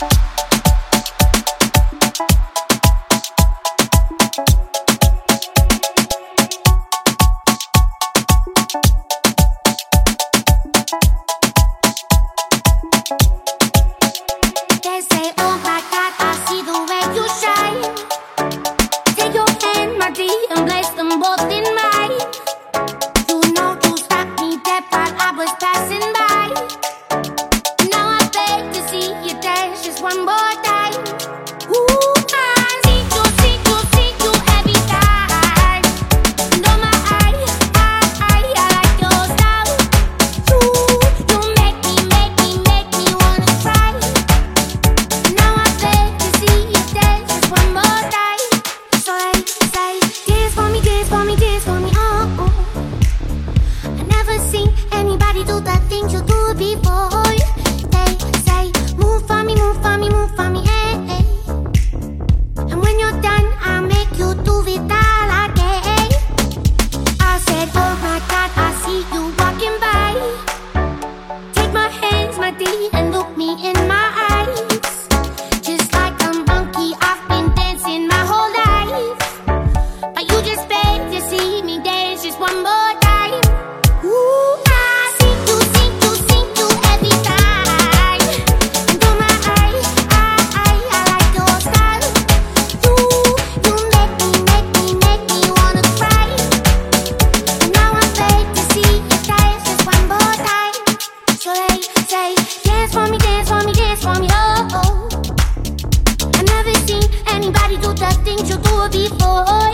and look before.